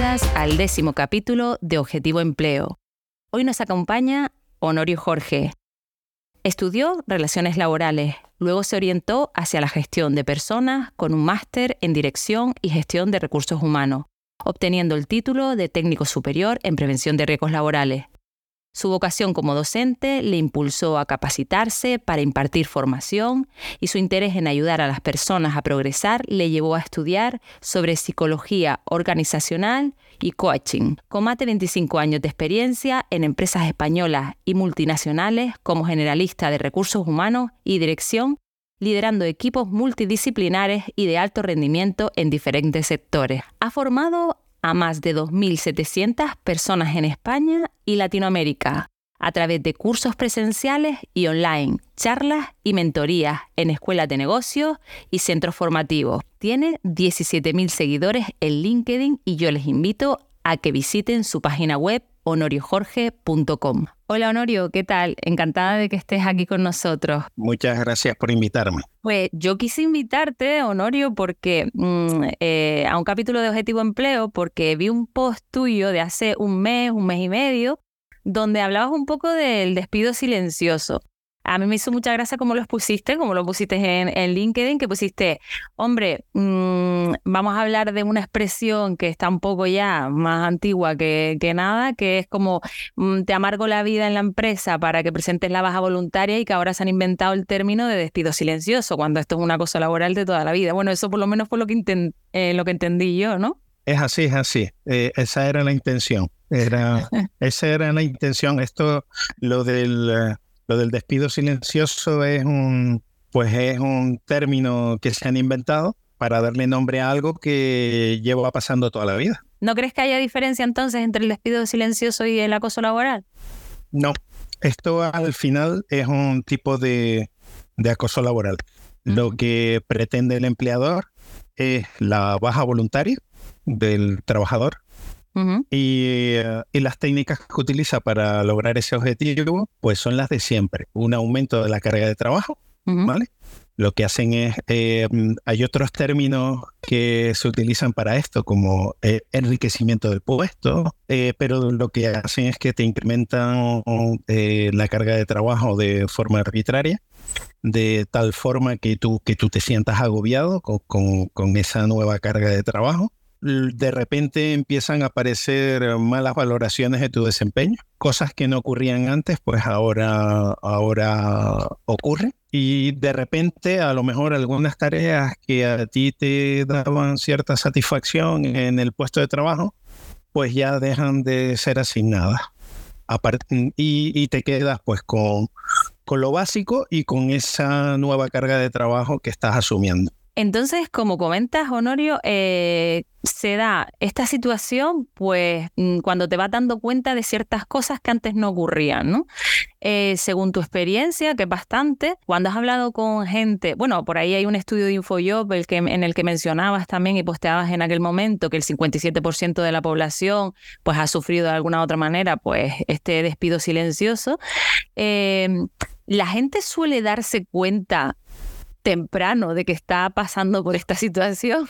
Al décimo capítulo de Objetivo Empleo. Hoy nos acompaña Honorio Jorge. Estudió Relaciones Laborales, luego se orientó hacia la gestión de personas con un máster en Dirección y Gestión de Recursos Humanos, obteniendo el título de Técnico Superior en Prevención de Riesgos Laborales. Su vocación como docente le impulsó a capacitarse para impartir formación y su interés en ayudar a las personas a progresar le llevó a estudiar sobre psicología organizacional y coaching. Con más de 25 años de experiencia en empresas españolas y multinacionales como generalista de recursos humanos y dirección, liderando equipos multidisciplinares y de alto rendimiento en diferentes sectores. Ha formado a más de 2.700 personas en España y Latinoamérica a través de cursos presenciales y online, charlas y mentorías en escuelas de negocios y centros formativos. Tiene 17.000 seguidores en LinkedIn y yo les invito a que visiten su página web honoriojorge.com. Hola Honorio, ¿qué tal? Encantada de que estés aquí con nosotros. Muchas gracias por invitarme. Pues yo quise invitarte, Honorio, porque mm, eh, a un capítulo de Objetivo Empleo, porque vi un post tuyo de hace un mes, un mes y medio, donde hablabas un poco del despido silencioso a mí me hizo mucha gracia como lo pusiste, como lo pusiste en, LinkedIn, que pusiste, hombre, mm, vamos a hablar de una expresión que está un poco ya más antigua que, nada, que es como mm, te amargo la vida en la empresa para que presentes la baja voluntaria y que ahora se han inventado el término de despido silencioso, cuando esto es una cosa laboral de toda la vida. Bueno, eso por lo menos fue lo que, eh, lo que entendí yo, ¿no? Es así, es así. Eh, esa era la intención. Era, esa era la intención. Esto, lo del eh, lo del despido silencioso es un, pues es un término que se han inventado para darle nombre a algo que lleva pasando toda la vida. ¿No crees que haya diferencia entonces entre el despido silencioso y el acoso laboral? No, esto al final es un tipo de, acoso laboral. Lo que pretende el empleador es la baja voluntaria del trabajador eh, y, las técnicas que utiliza para lograr ese objetivo, pues son las de siempre. Un aumento de la carga de trabajo, ¿vale? Lo que hacen es, eh, hay otros términos que se utilizan para esto, como eh, enriquecimiento del puesto, pero lo que hacen es que te incrementan la carga de trabajo de forma arbitraria, de tal forma que tú, que tú te sientas agobiado con, con esa nueva carga de trabajo de repente empiezan a aparecer malas valoraciones de tu desempeño, cosas que no ocurrían antes, pues ahora, ahora ocurren. Y de repente, a lo mejor algunas tareas que a ti te daban cierta satisfacción en el puesto de trabajo, pues ya dejan de ser asignadas. Y, y te quedas pues con, con lo básico y con esa nueva carga de trabajo que estás asumiendo. Entonces, como comentas, Honorio, eh, se da esta situación, pues, mm, cuando te vas dando cuenta de ciertas cosas que antes no ocurrían, ¿no? Eh, según tu experiencia, que es bastante, cuando has hablado con gente, bueno, por ahí hay un estudio de InfoJob en el que mencionabas también y posteabas en aquel momento que el 57% de la población, pues, ha sufrido de alguna otra manera, pues, este despido silencioso. Eh, la gente suele darse cuenta temprano de que está pasando por esta situación?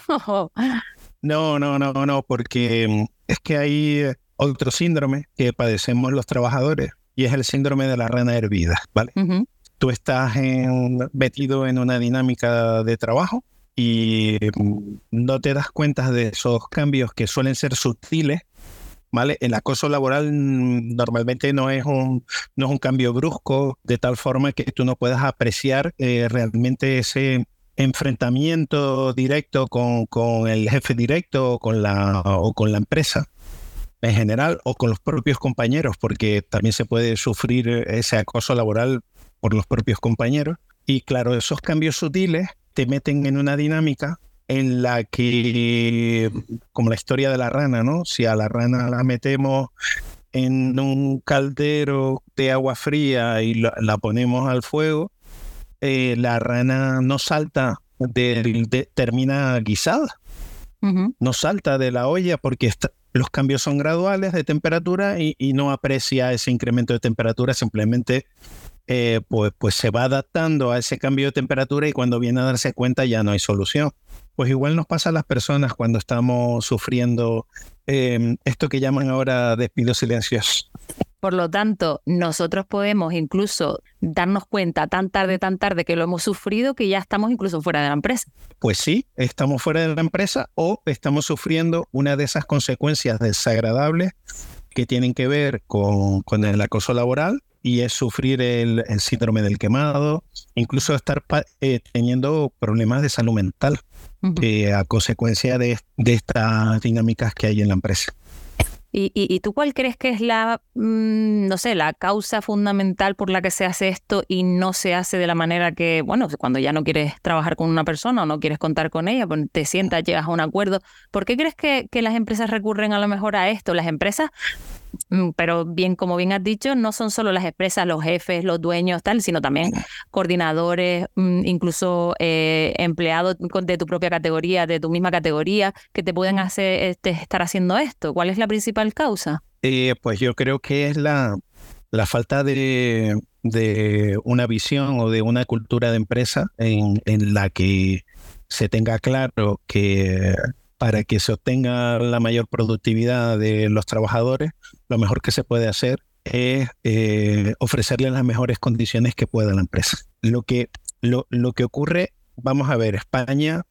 no, no, no, no, porque mm, es que hay otro síndrome que padecemos los trabajadores y es el síndrome de la rana hervida, ¿vale? Tú estás metido en una dinámica de trabajo y mm, no te das cuenta de esos cambios que suelen ser sutiles El acoso laboral mm, normalmente no es un, no es un cambio brusco, de tal forma que tú no puedas apreciar eh, realmente ese enfrentamiento directo con, con, el jefe directo con, la, o con la empresa en general o con los propios compañeros, porque también se puede sufrir ese acoso laboral por los propios compañeros. Y claro, esos cambios sutiles te meten en una dinámica en la que, como la historia de la rana, ¿no? Si a la rana la metemos en un caldero de agua fría y la, ponemos al fuego, eh, la rana no salta, de, termina guisada. No salta de la olla porque los cambios son graduales de temperatura y, no aprecia ese incremento de temperatura, simplemente eh, pues, pues se va adaptando a ese cambio de temperatura y cuando viene a darse cuenta ya no hay solución pues igual nos pasa a las personas cuando estamos sufriendo em, esto que llaman ahora despido silencioso. Por lo tanto, nosotros podemos incluso darnos cuenta tan tarde, tan tarde que lo hemos sufrido que ya estamos incluso fuera de la empresa. Pues sí, estamos fuera de la empresa o estamos sufriendo una de esas consecuencias desagradables que tienen que ver con, el acoso laboral y es sufrir el, síndrome del quemado, incluso estar eh, teniendo problemas de salud mental eh, a consecuencia de, de estas dinámicas que hay en la empresa. ¿Y, tú cuál crees que es la, mm, no sé, la causa fundamental por la que se hace esto y no se hace de la manera que, bueno, cuando ya no quieres trabajar con una persona o no quieres contar con ella, pues te sientas, llegas a un acuerdo. ¿Por qué crees que, que las empresas recurren a lo mejor a esto? Las empresas pero bien, como bien has dicho, no son solo las empresas, los jefes, los dueños, tal, sino también coordinadores, mm, incluso eh, empleados de tu propia categoría, de tu misma categoría, que te pueden hacer este, estar haciendo esto. ¿Cuál es la principal causa? Eh, pues yo creo que es la, la falta de, de, una visión o de una cultura de empresa en, en la que se tenga claro que para que se obtenga la mayor productividad de los trabajadores, lo mejor que se puede hacer es eh, ofrecerles las mejores condiciones que pueda la empresa. Lo que, lo, lo que ocurre, vamos a ver, España,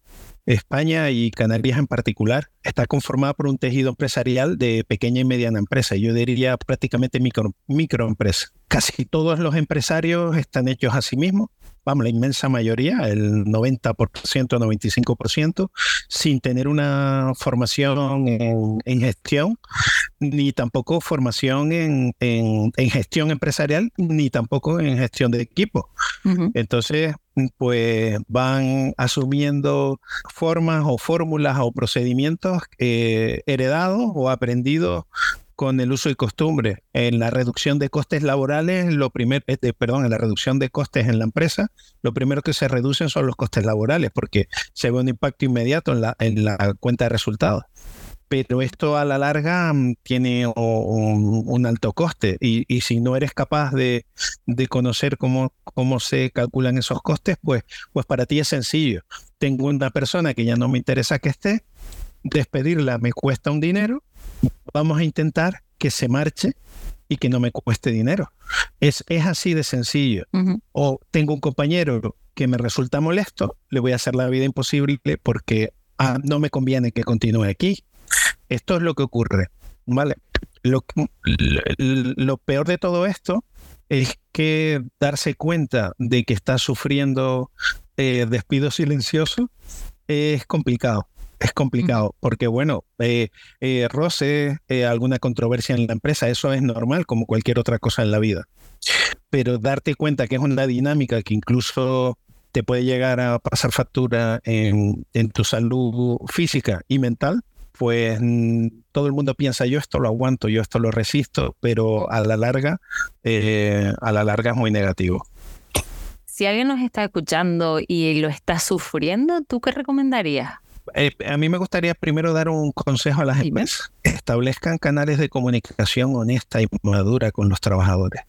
España y Canarias en particular, está conformada por un tejido empresarial de pequeña y mediana empresa. Yo diría prácticamente micro, microempresa. Casi todos los empresarios están hechos a sí mismos vamos, la inmensa mayoría, el 90%, 95%, sin tener una formación en, gestión, ni tampoco formación en, gestión empresarial, ni tampoco en gestión de equipo. Entonces, pues van asumiendo formas o fórmulas o procedimientos eh, heredados o aprendidos con el uso y costumbre. En la reducción de costes laborales, lo primero, este, perdón, en la reducción de costes en la empresa, lo primero que se reducen son los costes laborales, porque se ve un impacto inmediato en la, en la cuenta de resultados. Pero esto a la larga mm, tiene un, alto coste y, y, si no eres capaz de, de, conocer cómo, cómo se calculan esos costes, pues, pues para ti es sencillo. Tengo una persona que ya no me interesa que esté, despedirla me cuesta un dinero, vamos a intentar que se marche y que no me cueste dinero. Es, es así de sencillo. O tengo un compañero que me resulta molesto, le voy a hacer la vida imposible porque ah, no me conviene que continúe aquí. Esto es lo que ocurre. ¿vale? Lo, lo peor de todo esto es que darse cuenta de que está sufriendo eh, despido silencioso es complicado es complicado, porque bueno, eh, eh, roce, eh, alguna controversia en la empresa, eso es normal como cualquier otra cosa en la vida. Pero darte cuenta que es una dinámica que incluso te puede llegar a pasar factura en, tu salud física y mental, pues mm, todo el mundo piensa yo esto lo aguanto, yo esto lo resisto, pero a la larga, a la larga es muy negativo. Si alguien nos está escuchando y lo está sufriendo, ¿tú qué recomendarías? Eh, a mí me gustaría primero dar un consejo a las empresas. Establezcan canales de comunicación honesta y madura con los trabajadores.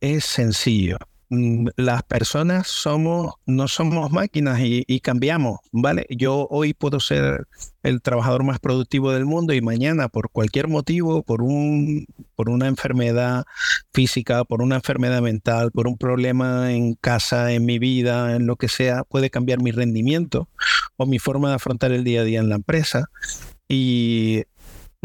Es sencillo. Mm, las personas somos, no somos máquinas y, cambiamos, ¿vale? Yo hoy puedo ser el trabajador más productivo del mundo y mañana por cualquier motivo, por, un, por una enfermedad física, por una enfermedad mental, por un problema en casa, en mi vida, en lo que sea, puede cambiar mi rendimiento o mi forma de afrontar el día a día en la empresa. Y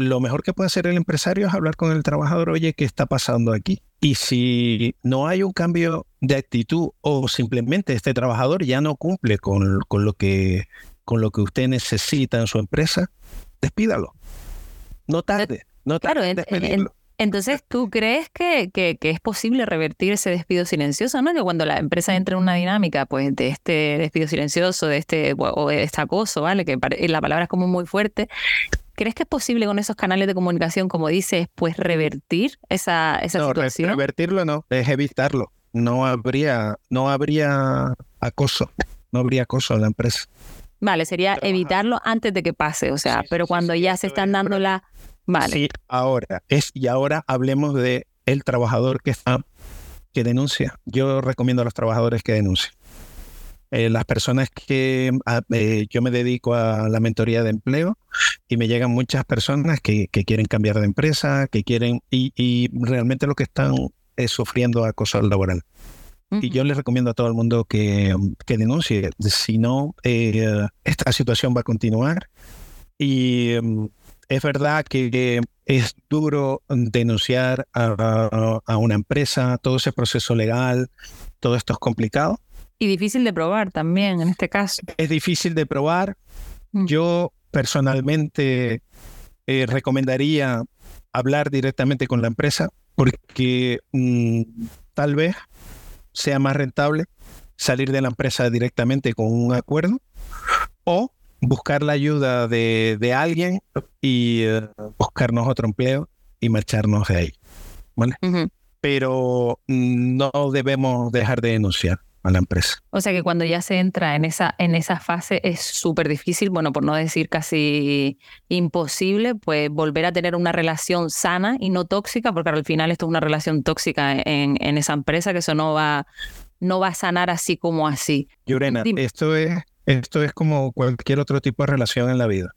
lo mejor que puede hacer el empresario es hablar con el trabajador, oye, ¿qué está pasando aquí? Y si no hay un cambio de actitud o simplemente este trabajador ya no cumple con, con, lo, que, con lo que usted necesita en su empresa, despídalo. No tarde, no tarde. Claro, entonces, ¿tú crees que, que, es posible revertir ese despido silencioso? ¿no? Que cuando la empresa entra en una dinámica pues, de este despido silencioso, de este, o de este acoso, ¿vale? Que la palabra es como muy fuerte, ¿Crees que es posible con esos canales de comunicación, como dices, pues revertir esa, esa no, situación? Revertirlo no, es evitarlo. No habría, no habría acoso, no habría acoso en la empresa. Vale, sería evitarlo antes de que pase, o sea, pero cuando ya se están dando la... Vale. Sí, ahora, es, y ahora hablemos de el trabajador que está, que denuncia. Yo recomiendo a los trabajadores que denuncien. Eh, las personas que ah, eh, yo me dedico a la mentoría de empleo y me llegan muchas personas que, quieren cambiar de empresa, que quieren y, realmente lo que están es sufriendo acoso laboral. Y yo les recomiendo a todo el mundo que, que denuncie. Si no, esta situación va a continuar. Y mm, es verdad que es duro denunciar a, una empresa, todo ese proceso legal, todo esto es complicado. Y difícil de probar también en este caso. Es difícil de probar. Mm. Yo personalmente eh, recomendaría hablar directamente con la empresa porque mm, tal vez sea más rentable salir de la empresa directamente con un acuerdo o buscar la ayuda de, alguien y eh, buscarnos otro empleo y marcharnos de ahí. ¿vale? Pero no debemos dejar de denunciar a la empresa. O sea que cuando ya se entra en esa, en esa fase es súper difícil, bueno, por no decir casi imposible, pues volver a tener una relación sana y no tóxica, porque al final esto es una relación tóxica en, en esa empresa, que eso no va, no va a sanar así como así. Yurena, esto es esto es como cualquier otro tipo de relación en la vida.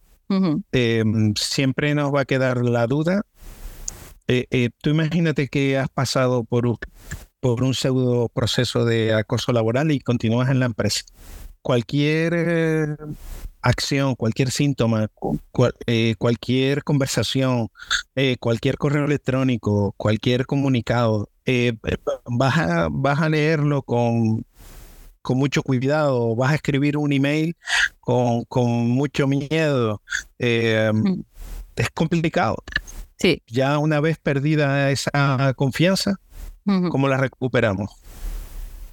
Em, siempre nos va a quedar la duda. Eh, eh, tú imagínate que has pasado por un, por un pseudo proceso de acoso laboral y continúas en la empresa. Cualquier eh, acción, cualquier síntoma, cualquier conversación, cualquier correo electrónico, cualquier comunicado, vas, vas a leerlo con con mucho cuidado, vas a escribir un email con, con mucho miedo. Eh, es complicado. Sí. Ya una vez perdida esa confianza, ¿cómo la recuperamos?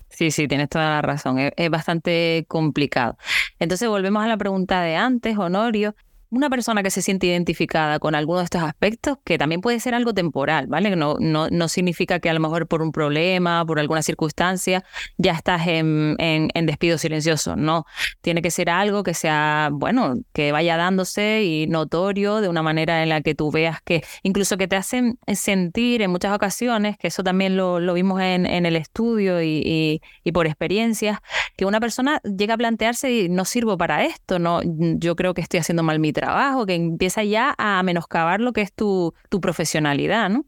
Sí, sí, tienes toda la razón. es, bastante complicado. Entonces volvemos a la pregunta de antes, Honorio una persona que se siente identificada con alguno de estos aspectos, que también puede ser algo temporal, ¿vale? No, no, no significa que a lo mejor por un problema, por alguna circunstancia, ya estás en, en, despido silencioso. No, tiene que ser algo que sea, bueno, que vaya dándose y notorio de una manera en la que tú veas que, incluso que te hacen sentir en muchas ocasiones, que eso también lo, lo vimos en, en, el estudio y, y, por experiencias, que una persona llega a plantearse no sirvo para esto, no, yo creo que estoy haciendo mal mi trabajo, que empieza ya a menoscabar lo que es tu, tu profesionalidad, ¿no?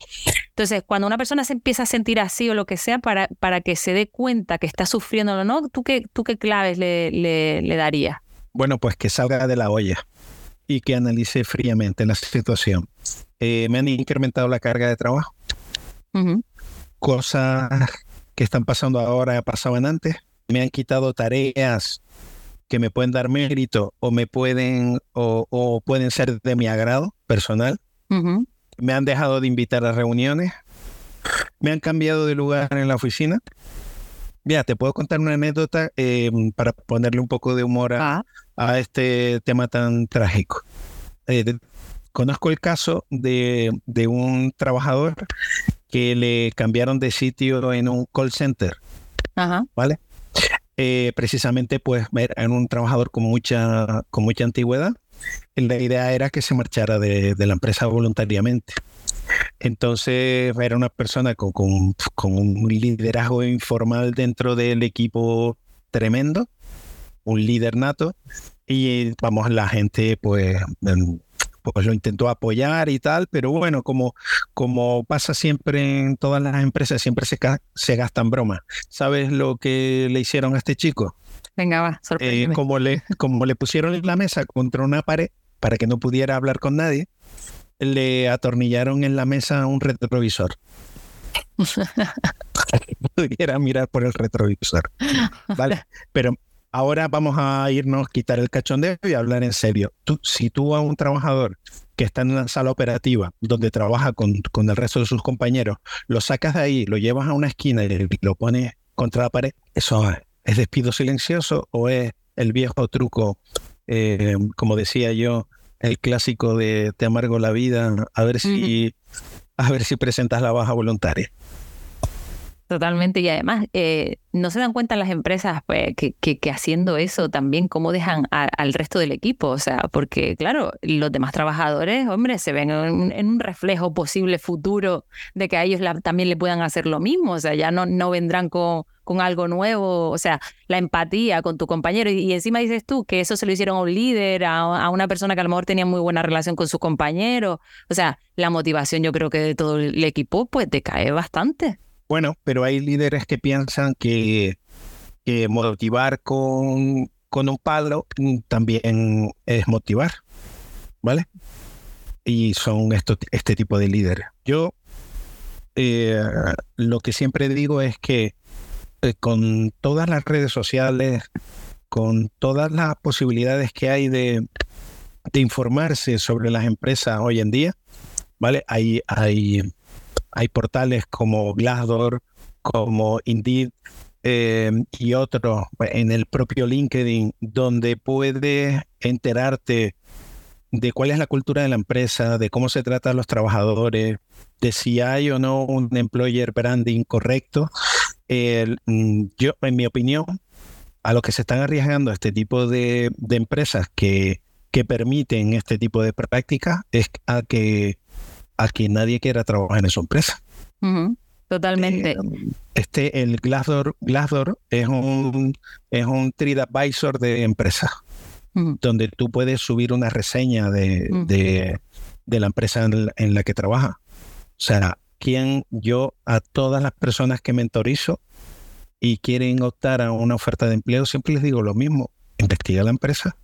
Entonces, cuando una persona se empieza a sentir así o lo que sea, para, para que se dé cuenta que está sufriendo o no, ¿tú qué, tú qué claves le, le, darías? Bueno, pues que salga de la olla y que analice fríamente la situación. Eh, me han incrementado la carga de trabajo. Cosas que están pasando ahora pasaban antes. Me han quitado tareas que me pueden dar mérito o me pueden o, pueden ser de mi agrado personal. Me han dejado de invitar a reuniones. Me han cambiado de lugar en la oficina. Mira, te puedo contar una anécdota em, para ponerle un poco de humor a, ah. este tema tan trágico. Eh, conozco el caso de, de, un trabajador que le cambiaron de sitio en un call center. Ajá. ¿Vale? Eh, precisamente pues en un trabajador con mucha, con mucha antigüedad. La idea era que se marchara de, la empresa voluntariamente. Entonces era una persona con, con, un liderazgo informal dentro del equipo tremendo, un líder nato, y vamos, la gente pues pues lo intentó apoyar y tal, pero bueno, como, como pasa siempre en todas las empresas, siempre se, se gastan bromas. ¿Sabes lo que le hicieron a este chico? Venga, va, eh, como, le, como le pusieron en la mesa contra una pared para que no pudiera hablar con nadie, le atornillaron en la mesa un retrovisor. pudiera mirar por el retrovisor. ¿Vale? Pero ahora vamos a irnos, quitar el cachondeo y hablar en serio. Tú, si tú a un trabajador que está en una sala operativa donde trabaja con, con, el resto de sus compañeros, lo sacas de ahí, lo llevas a una esquina y lo pones contra la pared, ¿eso es despido silencioso o es el viejo truco, eh, como decía yo, el clásico de te amargo la vida, a ver si, a ver si presentas la baja voluntaria? Totalmente, y además eh, no se dan cuenta las empresas pues, que, que, haciendo eso también cómo dejan al resto del equipo, o sea, porque claro, los demás trabajadores, hombre, se ven en, un reflejo posible futuro de que a ellos también le puedan hacer lo mismo, o sea, ya no, no vendrán con, con algo nuevo, o sea, la empatía con tu compañero y, encima dices tú que eso se lo hicieron a un líder, a, a una persona que a lo mejor tenía muy buena relación con su compañero, o sea, la motivación yo creo que de todo el equipo pues decae bastante. Bueno, pero hay líderes que piensan que, motivar con, con un palo también es motivar, ¿vale? Y son este tipo de líderes. Yo eh, lo que siempre digo es que eh, con todas las redes sociales, con todas las posibilidades que hay de, de informarse sobre las empresas hoy en día, ¿vale? Hay, hay hay portales como Glassdoor, como Indeed eh, y otros en el propio LinkedIn donde puedes enterarte de cuál es la cultura de la empresa, de cómo se trata a los trabajadores, de si hay o no un employer branding correcto. Mm, yo, en mi opinión, a los que se están arriesgando este tipo de, empresas que, que permiten este tipo de prácticas es a que a que nadie quiera trabajar en esa empresa. Totalmente. Eh, este, el Glassdoor, Glassdoor es un, es un TripAdvisor de empresas, donde tú puedes subir una reseña de, de, la empresa en la, que trabaja. O sea, quien yo a todas las personas que mentorizo y quieren optar a una oferta de empleo, siempre les digo lo mismo, investiga la empresa.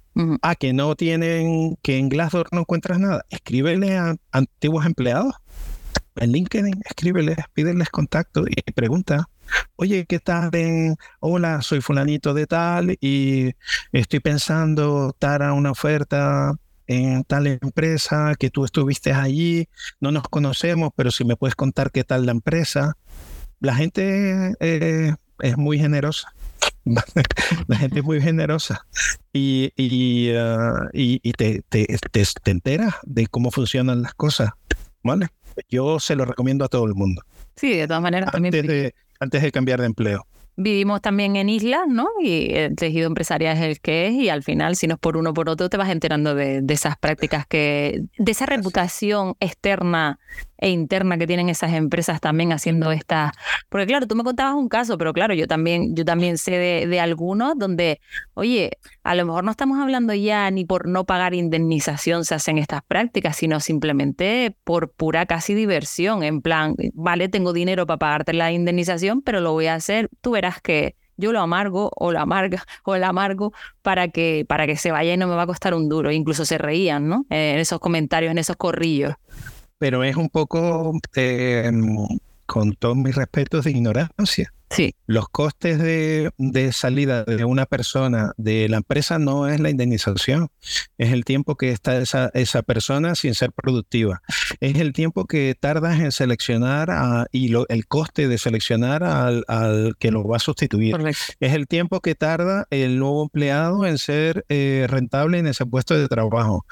Ah, que no tienen, que en Glassdoor no encuentras nada. Escríbele a antiguos empleados en LinkedIn, escríbeles, pídeles contacto y pregunta, oye, ¿qué tal? Hola, soy fulanito de tal y estoy pensando dar a una oferta en tal empresa, que tú estuviste allí, no nos conocemos, pero si me puedes contar qué tal la empresa. La gente eh, es muy generosa. La gente es muy generosa y, y, uh, te, te, te, enteras de cómo funcionan las cosas, ¿vale? Yo se lo recomiendo a todo el mundo. Sí, de todas maneras antes también. De, antes de cambiar de empleo. Vivimos también en islas, ¿no? Y el tejido empresarial es el que es y al final, si no es por uno o por otro, te vas enterando de, de esas prácticas que, de esa reputación externa e interna que tienen esas empresas también haciendo esta. Porque claro, tú me contabas un caso, pero claro, yo también, yo también sé de, de, algunos donde, oye, a lo mejor no estamos hablando ya ni por no pagar indemnización se hacen estas prácticas, sino simplemente por pura casi diversión, en plan, vale, tengo dinero para pagarte la indemnización, pero lo voy a hacer, tú verás que yo lo amargo o lo amarga o la amargo para que, para que se vaya y no me va a costar un duro. Incluso se reían, ¿no? en esos comentarios, en esos corrillos pero es un poco, eh, con todos mis respetos, de ignorancia. Sí. Los costes de, salida de una persona de la empresa no es la indemnización, es el tiempo que está esa, esa persona sin ser productiva. Es el tiempo que tardas en seleccionar y el coste de seleccionar al, que lo va a sustituir. Es el tiempo que tarda el nuevo empleado en ser eh, rentable en ese puesto de trabajo.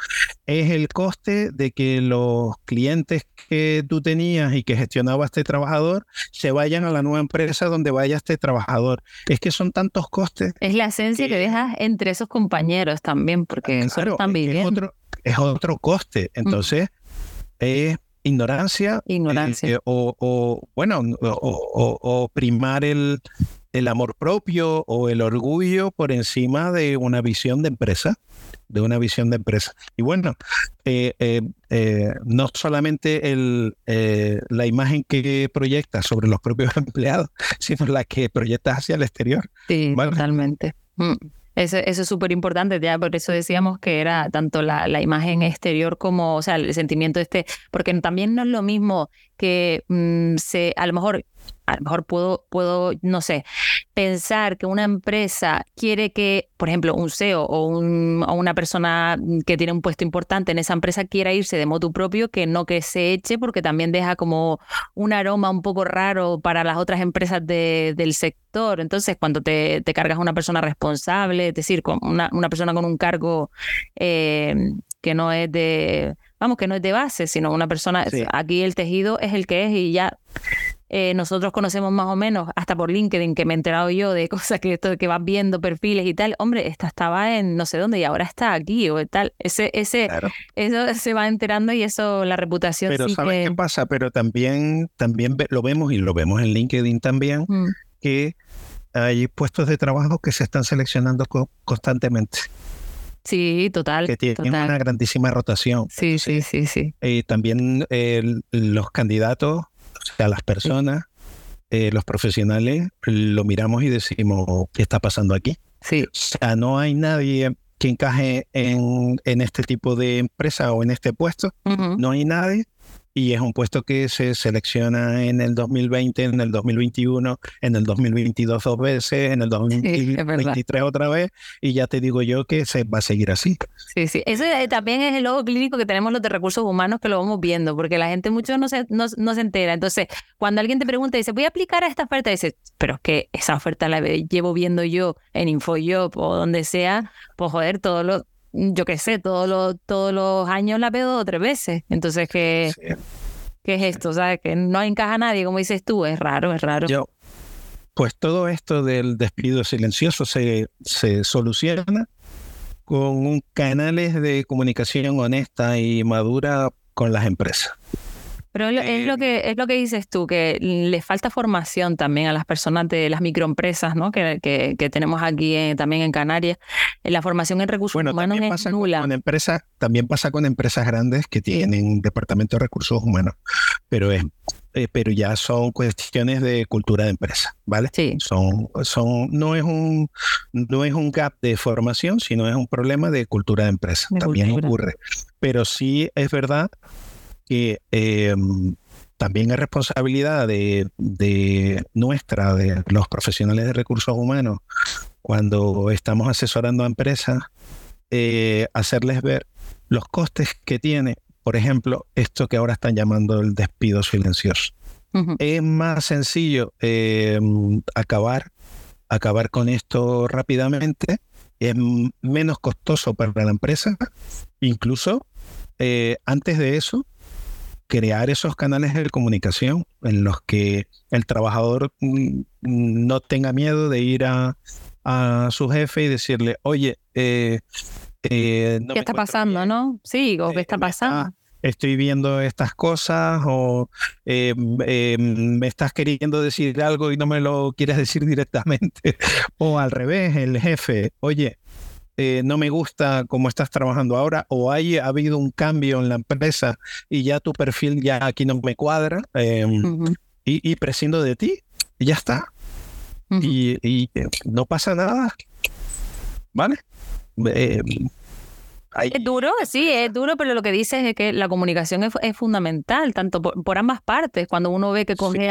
Es el coste de que los clientes que tú tenías y que gestionaba este trabajador se vayan a la nueva empresa donde vaya este trabajador. Es que son tantos costes. Es la esencia que, dejas entre esos compañeros también, porque están viviendo. Es otro, es otro coste. Entonces, es ignorancia. Ignorancia. Eh, o, bueno, o, primar el, el amor propio o el orgullo por encima de una visión de empresa de una visión de empresa. Y bueno, eh, eh, eh, no solamente el, la imagen que proyecta sobre los propios empleados, sino la que proyecta hacia el exterior. Sí, totalmente. Mm. Eso, eso, es súper importante, ya por eso decíamos que era tanto la, la, imagen exterior como, o sea, el sentimiento este, porque también no es lo mismo que mm, se, a lo mejor a lo mejor puedo, puedo, no sé, pensar que una empresa quiere que, por ejemplo, un CEO o, un, o, una persona que tiene un puesto importante en esa empresa quiera irse de modo propio, que no que se eche, porque también deja como un aroma un poco raro para las otras empresas de, del sector. Entonces, cuando te, te cargas a una persona responsable, es decir, con una, una persona con un cargo eh, que no es de, vamos, que no es de base, sino una persona, aquí el tejido es el que es y ya eh, nosotros conocemos más o menos, hasta por LinkedIn, que me he enterado yo de cosas que, esto, que vas viendo perfiles y tal, hombre, esta estaba en no sé dónde y ahora está aquí o tal. Ese, ese, Eso se va enterando y eso, la reputación. Pero ¿sabes qué pasa? Pero también, también lo vemos y lo vemos en LinkedIn también, mm. que hay puestos de trabajo que se están seleccionando constantemente. Sí, total. Que tienen una grandísima rotación. Sí, sí, sí, sí. Y también los candidatos, o sea, las personas, eh, los profesionales, lo miramos y decimos, ¿qué está pasando aquí? Sí. O sea, no hay nadie que encaje en, en este tipo de empresa o en este puesto. No hay nadie y es un puesto que se selecciona en el 2020, en el 2021, en el 2022 dos veces, en el 2023 otra vez, y ya te digo yo que se va a seguir así. Sí, sí. Ese también es el logo clínico que tenemos los de recursos humanos que lo vamos viendo, porque la gente mucho no se, no, se entera. Entonces, cuando alguien te pregunta y dice, voy a aplicar a esta oferta, dice, pero es que esa oferta la llevo viendo yo en InfoJob o donde sea, pues joder, todos los yo qué sé, todos los, todos los años la veo dos o tres veces. Entonces, ¿qué, ¿qué es esto? ¿Sabes? Que no encaja nadie, como dices tú, es raro, es raro. Yo, pues todo esto del despido silencioso se, se soluciona con un canales de comunicación honesta y madura con las empresas. Pero es lo eh, que es lo que dices tú, que le falta formación también a las personas de las microempresas, ¿no? Que, que, tenemos aquí también en Canarias. La formación en recursos humanos es nula. Con, empresas, también pasa con empresas grandes que tienen departamento de recursos humanos, pero es eh, pero ya son cuestiones de cultura de empresa, ¿vale? Sí. Son, son, no es un, no es un gap de formación, sino es un problema de cultura de empresa. también ocurre. Pero sí es verdad que em, también es responsabilidad de, nuestra, de los profesionales de recursos humanos, cuando estamos asesorando a empresas, eh, hacerles ver los costes que tiene, por ejemplo, esto que ahora están llamando el despido silencioso. Es más sencillo em, acabar, acabar con esto rápidamente, es menos costoso para la empresa, incluso eh, antes de eso, crear esos canales de comunicación en los que el trabajador mm, no tenga miedo de ir a, su jefe y decirle, oye, eh, eh, ¿qué está pasando, no? Sí, o qué está pasando. estoy viendo estas cosas o eh, me estás queriendo decir algo y no me lo quieres decir directamente. o al revés, el jefe, oye, eh, no me gusta cómo estás trabajando ahora o hay ha habido un cambio en la empresa y ya tu perfil ya aquí no me cuadra em, y, prescindo de ti y ya está. y, y, eh, no pasa nada. ¿Vale? Eh, es duro, sí, es duro, pero lo que dices es que la comunicación es, fundamental, tanto por, ambas partes, cuando uno ve que coge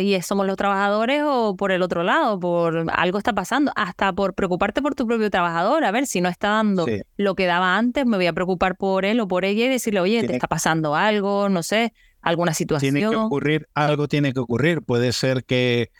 y somos los trabajadores o por el otro lado, por algo está pasando, hasta por preocuparte por tu propio trabajador, a ver si no está dando lo que daba antes, me voy a preocupar por él o por ella y decirle, oye, te está pasando algo, no sé, alguna situación. Tiene que ocurrir, algo tiene que ocurrir, puede ser que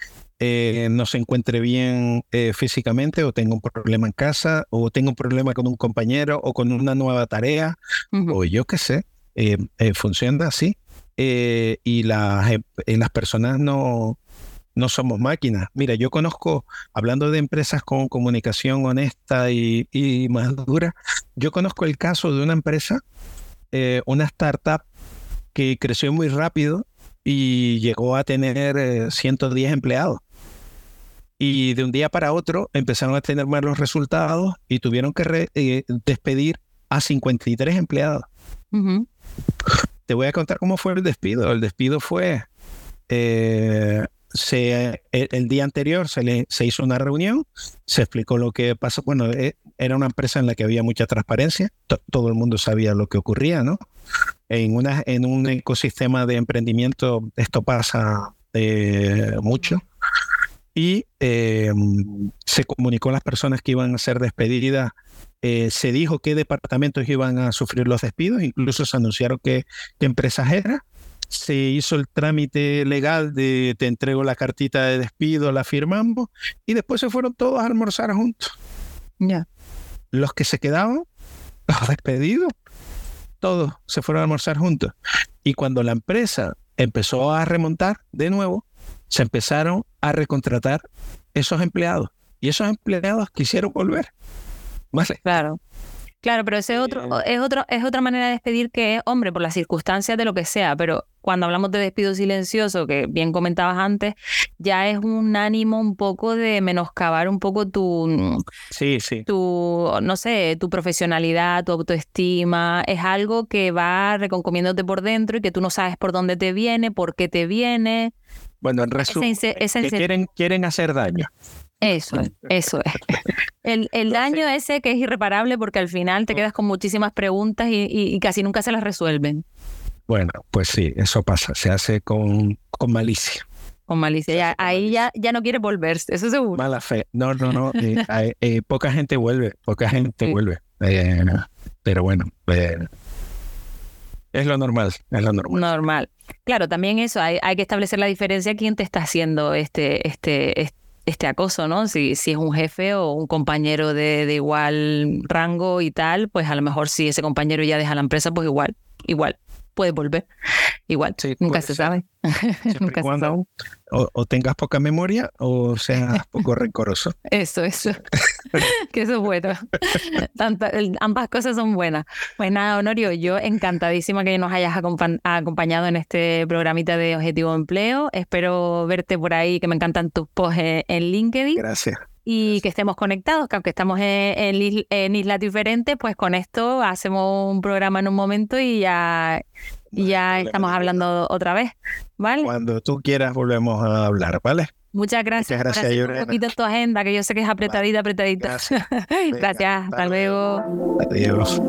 eh, no se encuentre bien eh, físicamente o tenga un problema en casa o tenga un problema con un compañero o con una nueva tarea o yo qué sé, eh, funciona así. y las, las personas no, no somos máquinas. Mira, yo conozco, hablando de empresas con comunicación honesta y, y madura, yo conozco el caso de una empresa, una startup que creció muy rápido y llegó a tener 110 empleados. Y de un día para otro empezaron a tener malos resultados y tuvieron que eh, despedir a 53 empleados. Te voy a contar cómo fue el despido. El despido fue, eh, se, el, día anterior se, le, se hizo una reunión, se explicó lo que pasó. Bueno, eh, era una empresa en la que había mucha transparencia, todo el mundo sabía lo que ocurría, ¿no? En, una, en un ecosistema de emprendimiento esto pasa mucho y em, se comunicó a las personas que iban a ser despedidas. Eh, se dijo qué departamentos iban a sufrir los despidos, incluso se anunciaron qué, empresas eran. Se hizo el trámite legal de te entrego la cartita de despido, la firmamos y después se fueron todos a almorzar juntos. Ya. Los que se quedaban, los despedidos, todos se fueron a almorzar juntos. Y cuando la empresa empezó a remontar de nuevo, se empezaron a recontratar esos empleados y esos empleados quisieron volver. ¿Vale? Claro. Claro, pero ese otro, es, otro, es otra manera de despedir que es, hombre, por las circunstancias de lo que sea, pero cuando hablamos de despido silencioso, que bien comentabas antes, ya es un ánimo un poco de menoscabar un poco tu, sí, sí. tu no sé, tu profesionalidad, tu autoestima, es algo que va reconcomiéndote por dentro y que tú no sabes por dónde te viene, por qué te viene. Bueno, en resumen, que quieren, quieren hacer daño. Eso es, eso es. El, el daño ese que es irreparable porque al final te quedas con muchísimas preguntas y, casi nunca se las resuelven. Bueno, pues sí, eso pasa, se hace con, con malicia. Con malicia, ahí Ya, ya no quiere volverse, eso seguro. Mala fe. No, no, no. Eh, eh, poca gente vuelve, poca gente vuelve. Eh, pero bueno, es lo normal, es lo normal. Normal. Claro, también eso, hay, hay que establecer la diferencia quién te está haciendo este, este, este este acoso, ¿no? Si, si es un jefe o un compañero de, de, igual rango y tal, pues a lo mejor si ese compañero ya deja la empresa, pues igual, igual puede volver. Igual, nunca se sabe. nunca se sabe. O, tengas poca memoria o seas poco rencoroso. Eso, eso. que eso es bueno. ambas cosas son buenas. Pues nada, Honorio, yo encantadísima que nos hayas acompañado en este programita de Objetivo Empleo. Espero verte por ahí, que me encantan tus posts en LinkedIn. Gracias y que estemos conectados, que aunque estamos en, en, islas diferentes, pues con esto hacemos un programa en un momento y ya, ya estamos hablando otra vez, ¿vale? Cuando tú quieras volvemos a hablar, ¿vale? Muchas gracias. Muchas gracias, por un poquito tu agenda, que yo sé que es apretadita, apretadita. Gracias, hasta luego. Adiós.